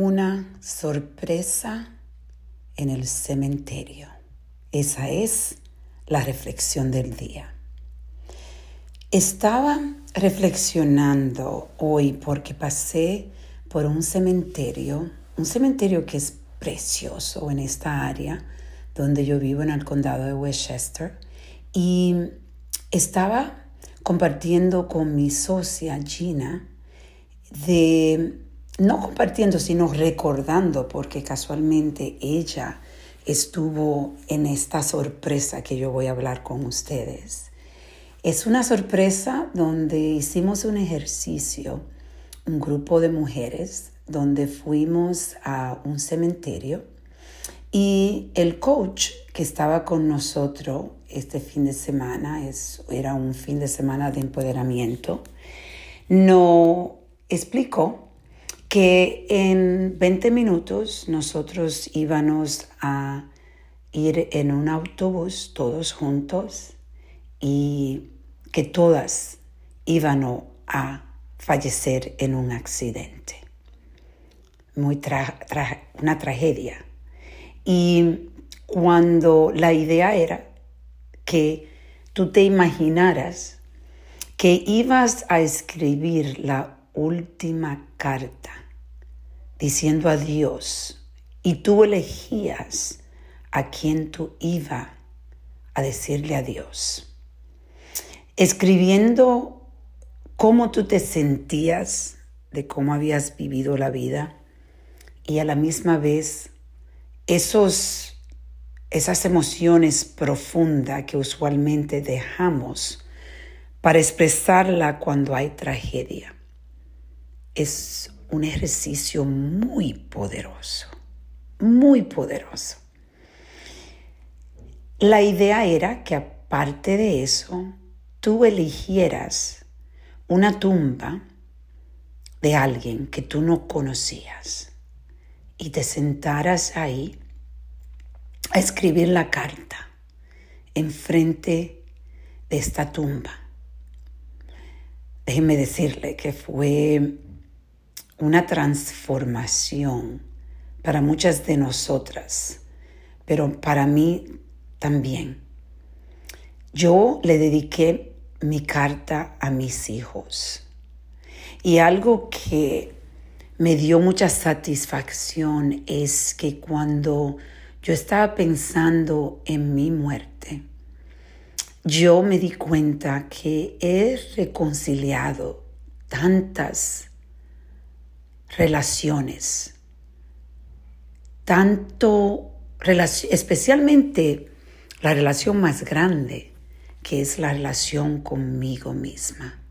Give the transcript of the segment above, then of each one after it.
una sorpresa en el cementerio. Esa es la reflexión del día. Estaba reflexionando hoy porque pasé por un cementerio, un cementerio que es precioso en esta área donde yo vivo en el condado de Westchester y estaba compartiendo con mi socia Gina de no compartiendo, sino recordando, porque casualmente ella estuvo en esta sorpresa que yo voy a hablar con ustedes. Es una sorpresa donde hicimos un ejercicio, un grupo de mujeres, donde fuimos a un cementerio y el coach que estaba con nosotros este fin de semana, es, era un fin de semana de empoderamiento, nos explicó que en 20 minutos nosotros íbamos a ir en un autobús todos juntos y que todas iban a fallecer en un accidente. Muy una tragedia. Y cuando la idea era que tú te imaginaras que ibas a escribir la última carta diciendo adiós y tú elegías a quien tú ibas a decirle adiós. Escribiendo cómo tú te sentías de cómo habías vivido la vida y a la misma vez esos, esas emociones profundas que usualmente dejamos para expresarla cuando hay tragedia es un ejercicio muy poderoso, muy poderoso. La idea era que aparte de eso, tú eligieras una tumba de alguien que tú no conocías y te sentaras ahí a escribir la carta enfrente de esta tumba. Déjeme decirle que fue una transformación para muchas de nosotras, pero para mí también. Yo le dediqué mi carta a mis hijos y algo que me dio mucha satisfacción es que cuando yo estaba pensando en mi muerte, yo me di cuenta que he reconciliado tantas relaciones, tanto, especialmente la relación más grande, que es la relación conmigo misma.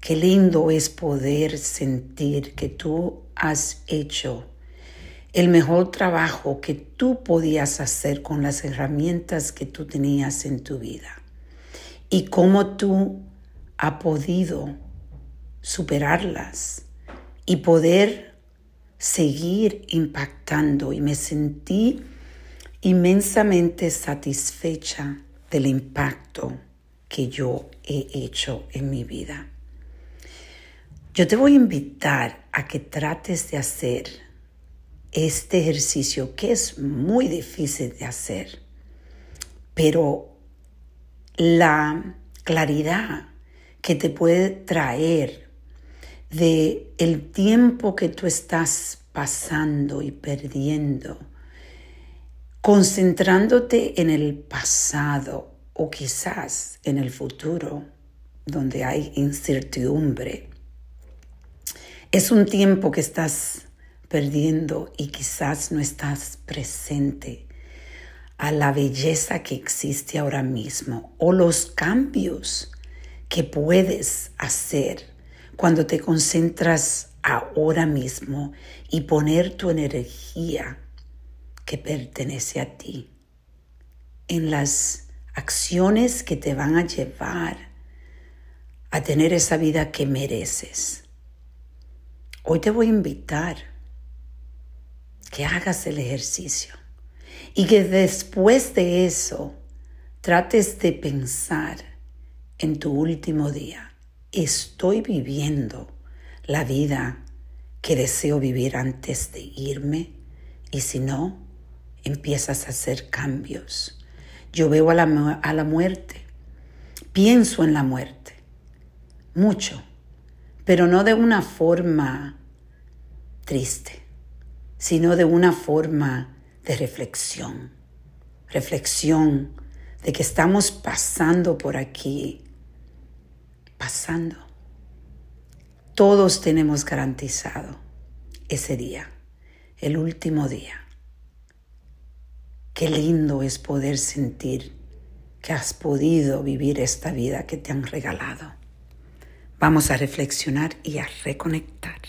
Qué lindo es poder sentir que tú has hecho el mejor trabajo que tú podías hacer con las herramientas que tú tenías en tu vida y cómo tú has podido superarlas y poder seguir impactando y me sentí inmensamente satisfecha del impacto que yo he hecho en mi vida. Yo te voy a invitar a que trates de hacer este ejercicio que es muy difícil de hacer, pero la claridad que te puede traer de el tiempo que tú estás pasando y perdiendo, concentrándote en el pasado o quizás en el futuro, donde hay incertidumbre. Es un tiempo que estás perdiendo y quizás no estás presente a la belleza que existe ahora mismo o los cambios que puedes hacer cuando te concentras ahora mismo y poner tu energía que pertenece a ti en las acciones que te van a llevar a tener esa vida que mereces. Hoy te voy a invitar que hagas el ejercicio y que después de eso trates de pensar en tu último día estoy viviendo la vida que deseo vivir antes de irme y si no, empiezas a hacer cambios. Yo veo a la, a la muerte, pienso en la muerte, mucho, pero no de una forma triste, sino de una forma de reflexión. Reflexión de que estamos pasando por aquí, pasando. Todos tenemos garantizado ese día, el último día. Qué lindo es poder sentir que has podido vivir esta vida que te han regalado. Vamos a reflexionar y a reconectar.